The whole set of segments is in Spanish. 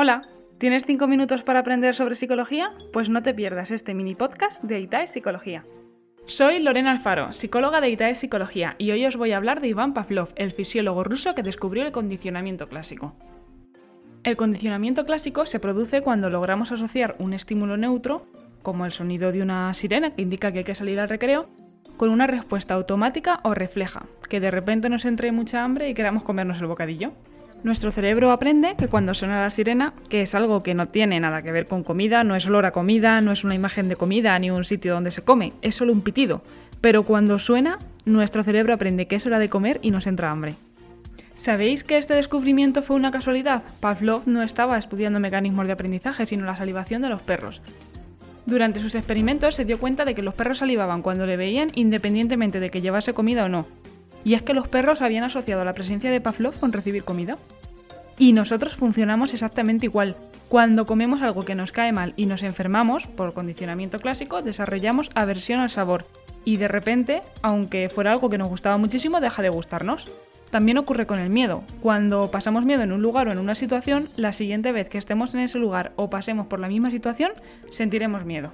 Hola, ¿tienes 5 minutos para aprender sobre psicología? Pues no te pierdas este mini podcast de ITAE Psicología. Soy Lorena Alfaro, psicóloga de ITAE Psicología, y hoy os voy a hablar de Iván Pavlov, el fisiólogo ruso que descubrió el condicionamiento clásico. El condicionamiento clásico se produce cuando logramos asociar un estímulo neutro, como el sonido de una sirena que indica que hay que salir al recreo, con una respuesta automática o refleja, que de repente nos entre mucha hambre y queramos comernos el bocadillo. Nuestro cerebro aprende que cuando suena la sirena, que es algo que no tiene nada que ver con comida, no es olor a comida, no es una imagen de comida ni un sitio donde se come, es solo un pitido. Pero cuando suena, nuestro cerebro aprende que es hora de comer y nos entra hambre. ¿Sabéis que este descubrimiento fue una casualidad? Pavlov no estaba estudiando mecanismos de aprendizaje, sino la salivación de los perros. Durante sus experimentos se dio cuenta de que los perros salivaban cuando le veían independientemente de que llevase comida o no. Y es que los perros habían asociado la presencia de Pavlov con recibir comida. Y nosotros funcionamos exactamente igual. Cuando comemos algo que nos cae mal y nos enfermamos, por condicionamiento clásico, desarrollamos aversión al sabor. Y de repente, aunque fuera algo que nos gustaba muchísimo, deja de gustarnos. También ocurre con el miedo. Cuando pasamos miedo en un lugar o en una situación, la siguiente vez que estemos en ese lugar o pasemos por la misma situación, sentiremos miedo.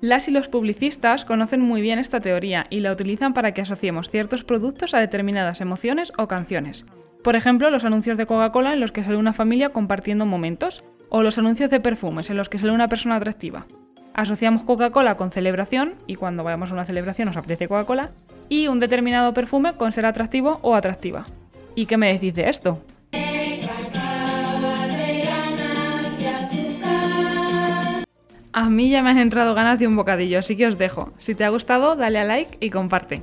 Las y los publicistas conocen muy bien esta teoría y la utilizan para que asociemos ciertos productos a determinadas emociones o canciones. Por ejemplo, los anuncios de Coca-Cola en los que sale una familia compartiendo momentos, o los anuncios de perfumes en los que sale una persona atractiva. Asociamos Coca-Cola con celebración, y cuando vayamos a una celebración nos apetece Coca-Cola, y un determinado perfume con ser atractivo o atractiva. ¿Y qué me decís de esto? A mí ya me han entrado ganas de un bocadillo, así que os dejo. Si te ha gustado, dale a like y comparte.